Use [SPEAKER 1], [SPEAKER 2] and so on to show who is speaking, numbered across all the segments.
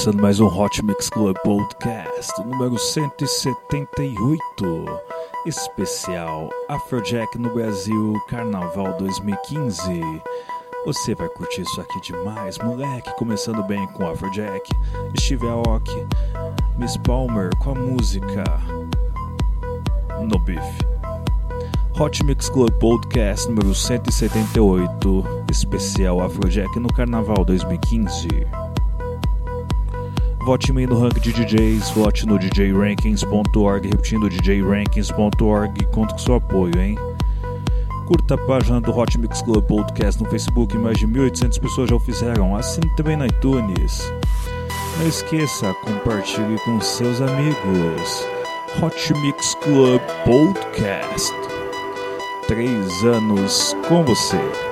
[SPEAKER 1] começando mais um Hot Mix Club Podcast, número 178, especial Afrojack no Brasil, Carnaval 2015. Você vai curtir isso aqui demais, moleque. Começando bem com Afrojack, Steve Aoki, Miss Palmer com a música No Beef. Hot Mix Club Podcast número 178, especial Afrojack no Carnaval 2015. Vote em mim no ranking de DJs, vote no djrankings.org, repetindo djrankings.org, conto com seu apoio, hein? Curta a página do Hot Mix Club Podcast no Facebook, mais de 1.800 pessoas já o fizeram, assine também no iTunes. Não esqueça, compartilhe com seus amigos. Hot Mix Club Podcast. Três anos com você.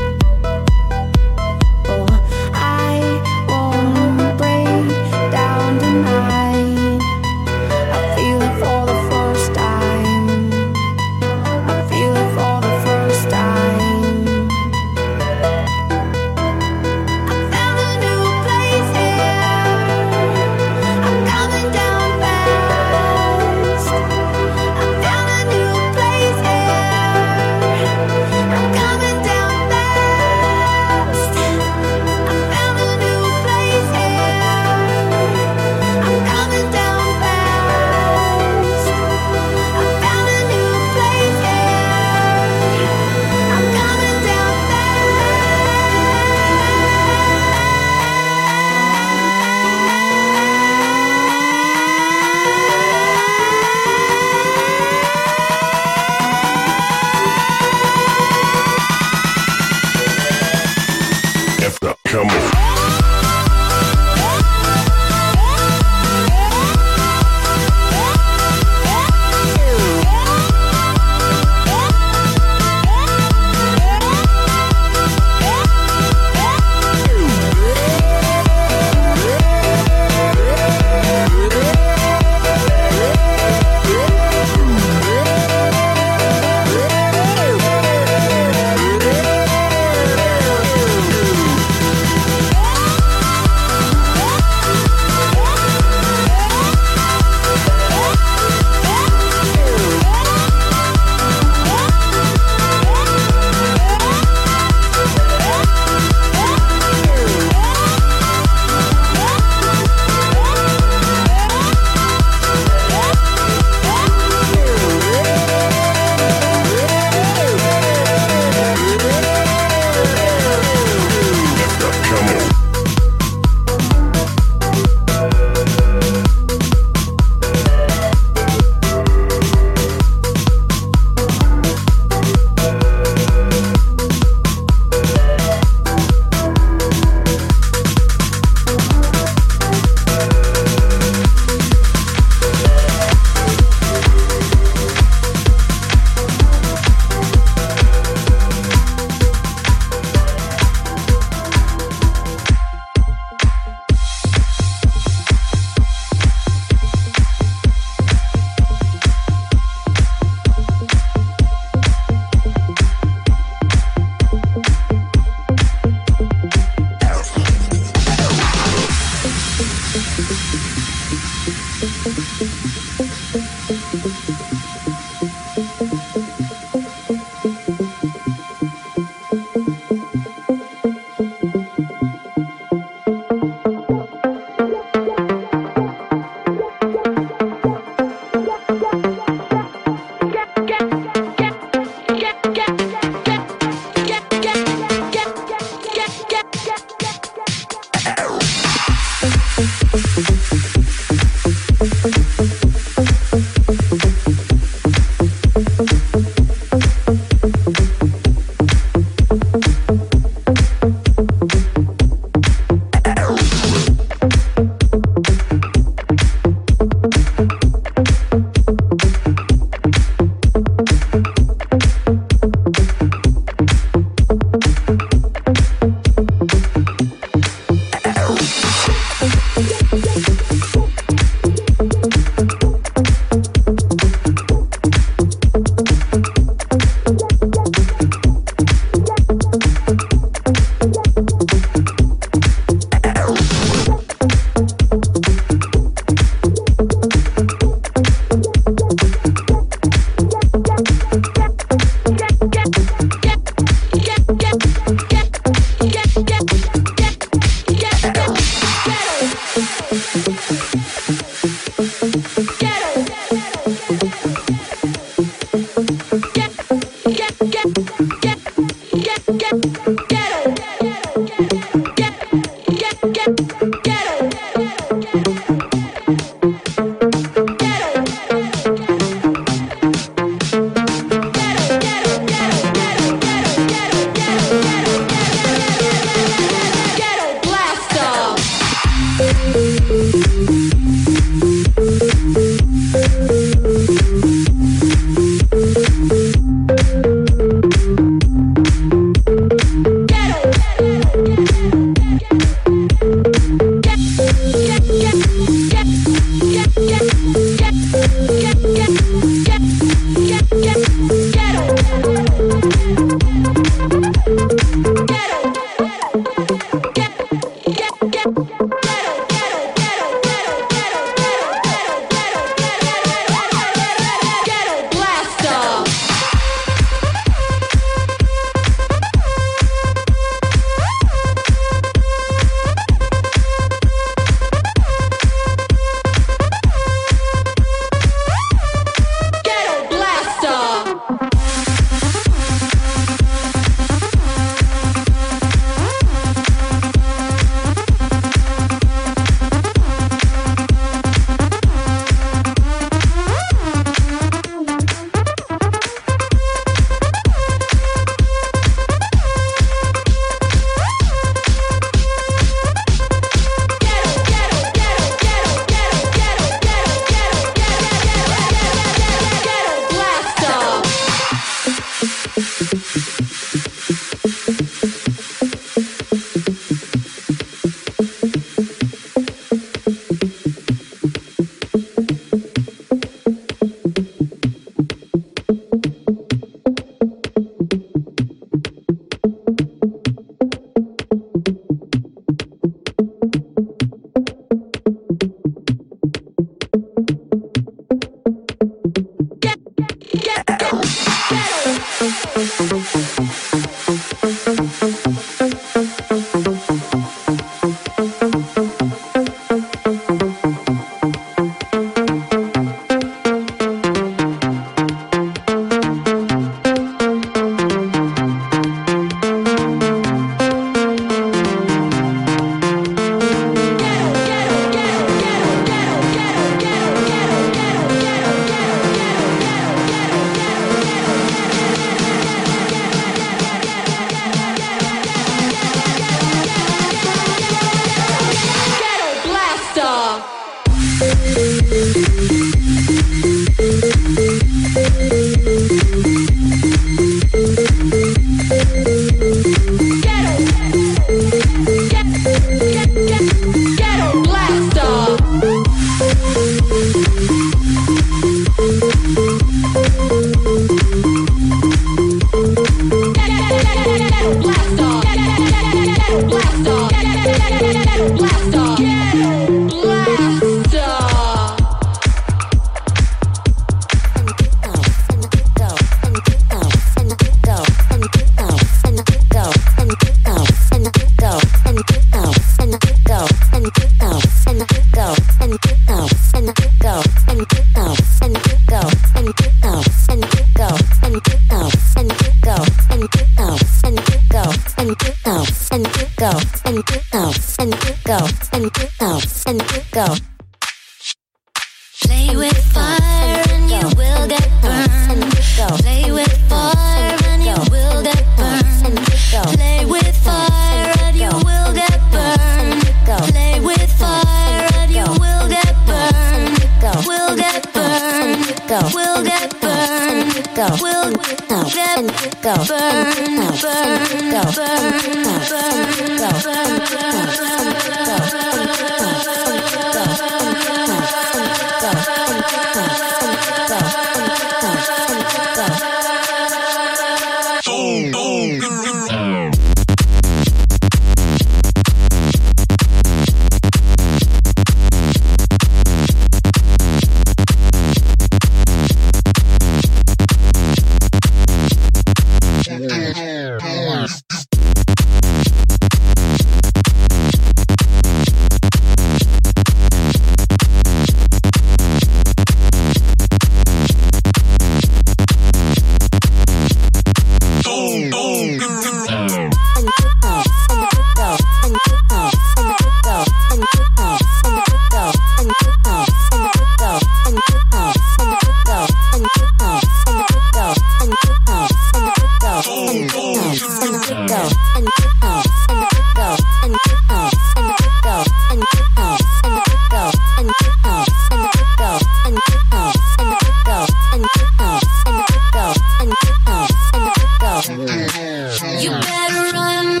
[SPEAKER 2] You better run,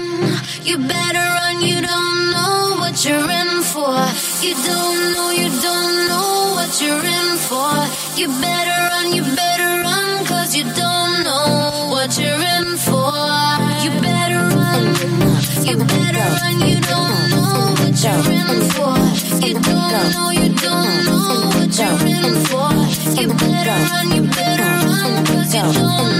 [SPEAKER 2] you better run, you don't know what you're in for. You don't know, you don't know what you're in for. You better run, you better run, cause you don't know what you're in for. You better run, you better run, you don't know what you're in for. You don't know, you don't know what you're in for. You better run, you better run, cause you don't know.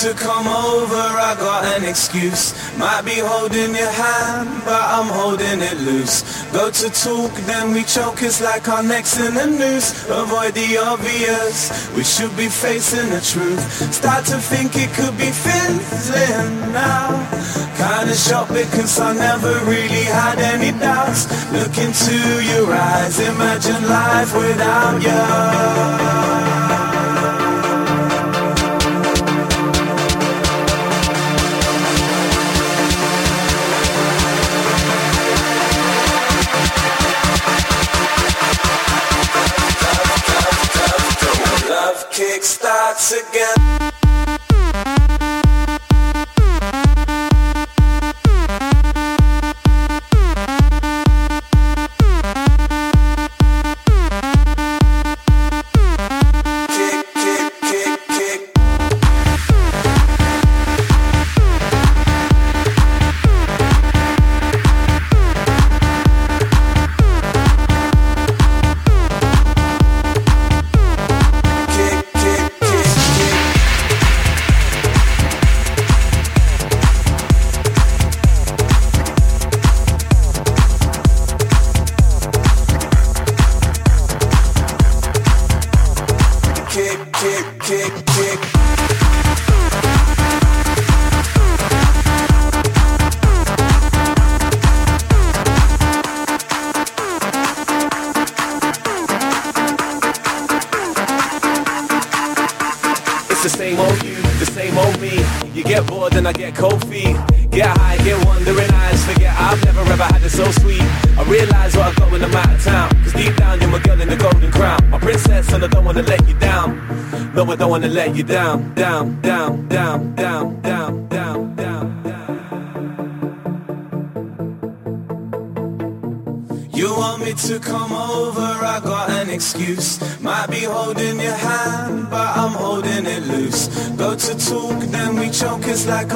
[SPEAKER 3] To come over, I got an excuse. Might be holding your hand, but I'm holding it loose. Go to talk, then we choke, it's like our necks in a noose. Avoid the obvious, we should be facing the truth. Start to think it could be fizzling now. Kinda shocked because I never really had any doubts. Look into your eyes, imagine life without you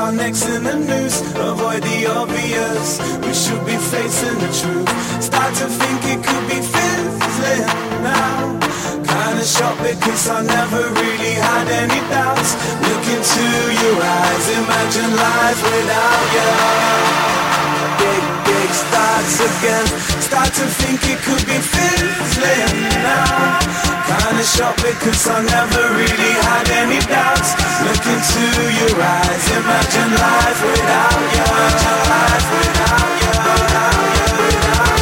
[SPEAKER 3] our necks in the noose. Avoid the obvious, we should be facing the truth. Start to think it could be fizzling now. Kinda shocked because I never really had any doubts. Look into your eyes, imagine life without you Big, big starts again. Start to think it could Kinda because I never really had any doubts. Look into your eyes, imagine life without you Imagine life without you, without you, without you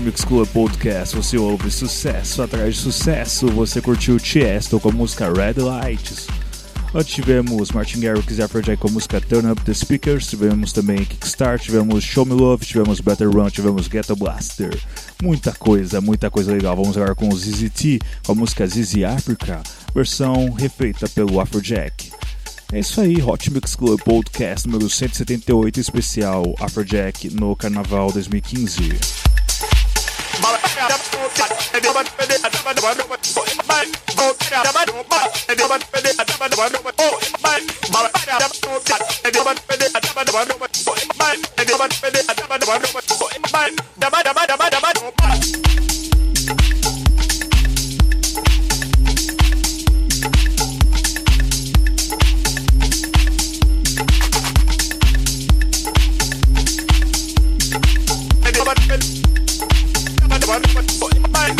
[SPEAKER 1] Club Podcast você ouve sucesso atrás de sucesso. Você curtiu Tiesto com a música Red Lights. Antes tivemos Martin Garrix e Afrojack com a música Turn Up The Speakers. Tivemos também Kickstart, tivemos Show Me Love, tivemos Better Run, tivemos Ghetto Blaster. Muita coisa, muita coisa legal. Vamos agora com o ZZT com a música ZZ Africa, versão refeita pelo Afrojack. É isso aí, Hot Mix Club Podcast número 178, especial Afrojack no Carnaval 2015. But Bye.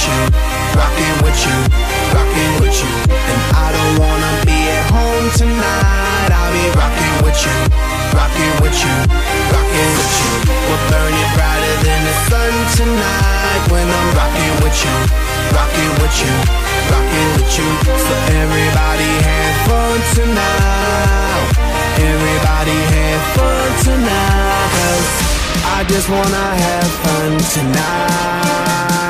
[SPEAKER 4] with you, rocking with you, rocking with you. And I don't wanna be at home tonight. I'll be rocking with you, rocking with you, rocking with you. We'll burn it brighter than the sun tonight. When I'm rocking with you, rocking with you, rocking with you. So everybody have fun tonight. Everybody have fun tonight. Cause I just wanna have fun tonight.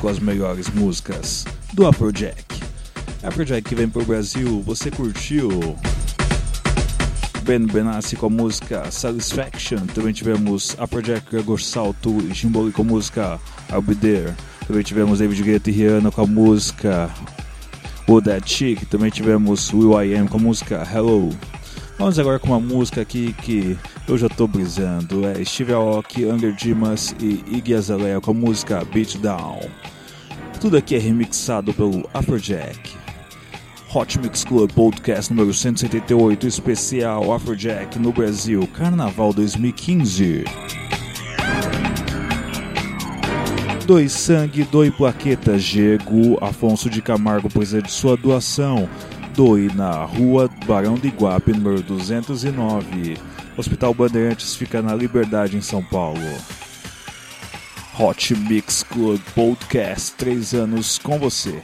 [SPEAKER 1] Com as melhores músicas do Afrojack. Afrojack que vem pro Brasil, você curtiu? Ben Benassi com a música Satisfaction. Também tivemos Afrojack Gregor Salto e Jimboli com a música I'll Be There. Também tivemos David Guetta e Rihanna com a música O That Chick. Também tivemos Will I Am com a música Hello. Vamos agora com uma música aqui que eu já tô brisando. É Steve Aoki, Anger Dimas e Iggy Azalea com a música Beat Down. Tudo aqui é remixado pelo Afrojack. Hot Mix Club Podcast número 178, especial Afrojack no Brasil, Carnaval 2015. Dois sangue, doe plaqueta, Diego Afonso de Camargo precisa de sua doação. Doe na rua Barão de Iguape, número 209. Hospital Bandeirantes fica na Liberdade, em São Paulo. Hot Mix Club Podcast, três anos com você.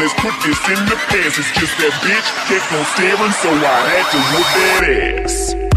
[SPEAKER 5] let's put this in the past. It's just that bitch kept on staring, so I had to whoop that ass.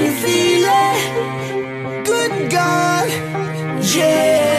[SPEAKER 4] You feel it? Good God, yeah,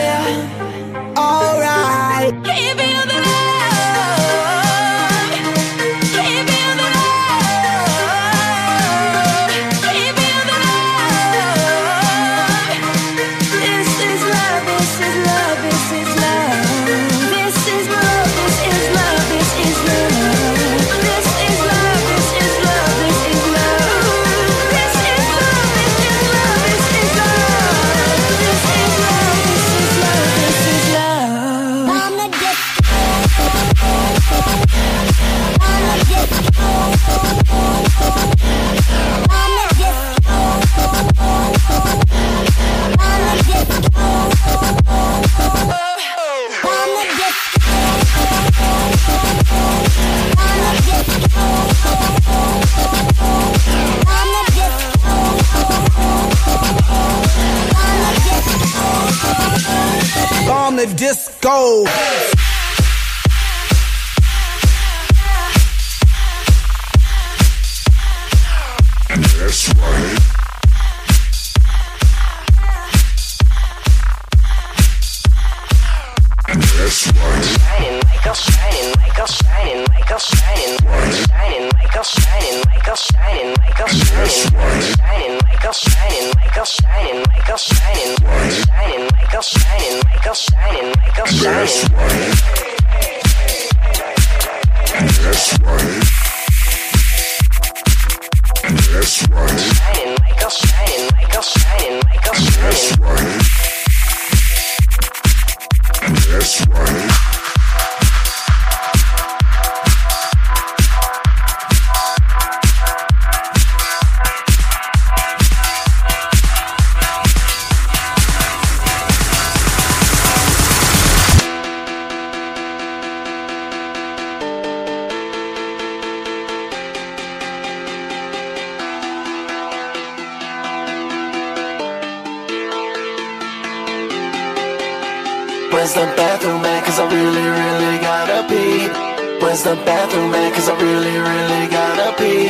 [SPEAKER 3] Where's the bathroom at? Cause I really, really gotta pee. Where's the bathroom at? Cause I really, really gotta pee.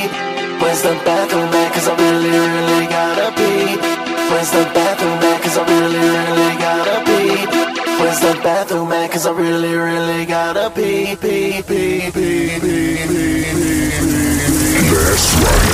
[SPEAKER 3] Where's the bathroom at? Cause I really, really gotta pee. Where's the bathroom at? Cause I really, really gotta pee. Where's the bathroom at? Cause I really, really gotta pee, pee, pee, pee, pee, pee, pee, pee.
[SPEAKER 6] That's right.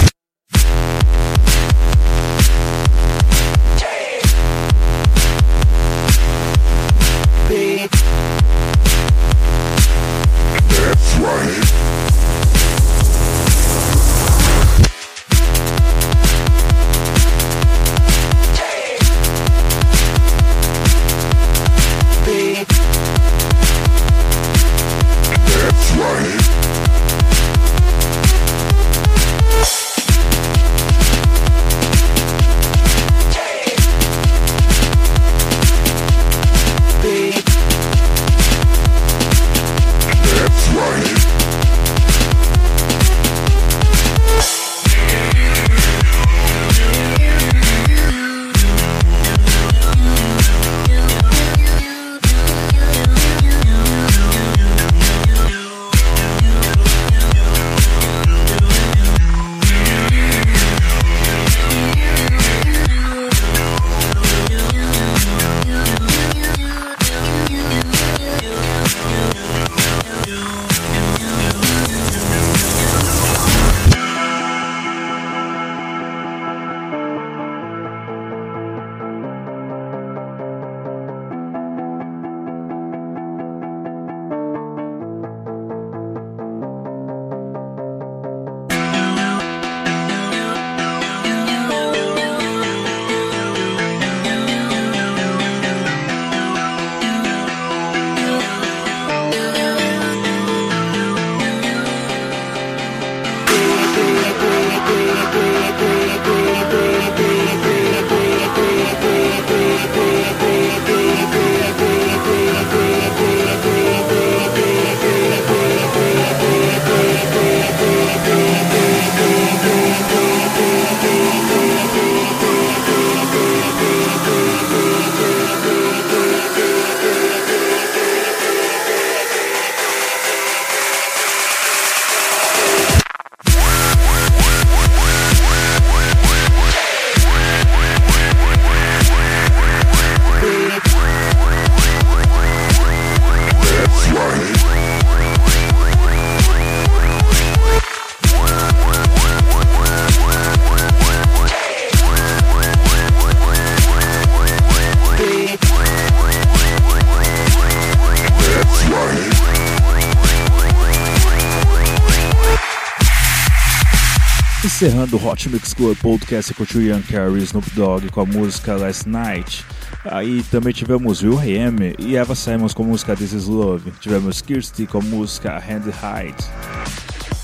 [SPEAKER 1] Encerrando o Hot Mix Club Podcast, você curtiu Ian Carey Snoop Dogg com a música Last Night. Aí também tivemos Will I e Eva Simons com a música This Is Love. Tivemos Kirsty com a música Hand Hide.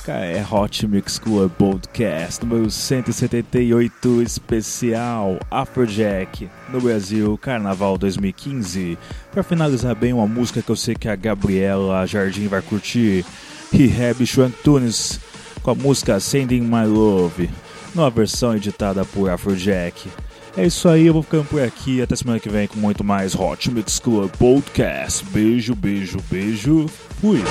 [SPEAKER 1] É Hot Mix Club Podcast número 178 especial Afrojack no Brasil Carnaval 2015. Para finalizar bem uma música que eu sei que a Gabriela Jardim vai curtir, Rehab Shrunk Tunes com a música Sending My Love, numa versão editada por Afrojack. É isso aí, eu vou ficando por aqui. Até semana que vem com muito mais Hot Mix Club Podcast. Beijo, beijo, beijo. Fui.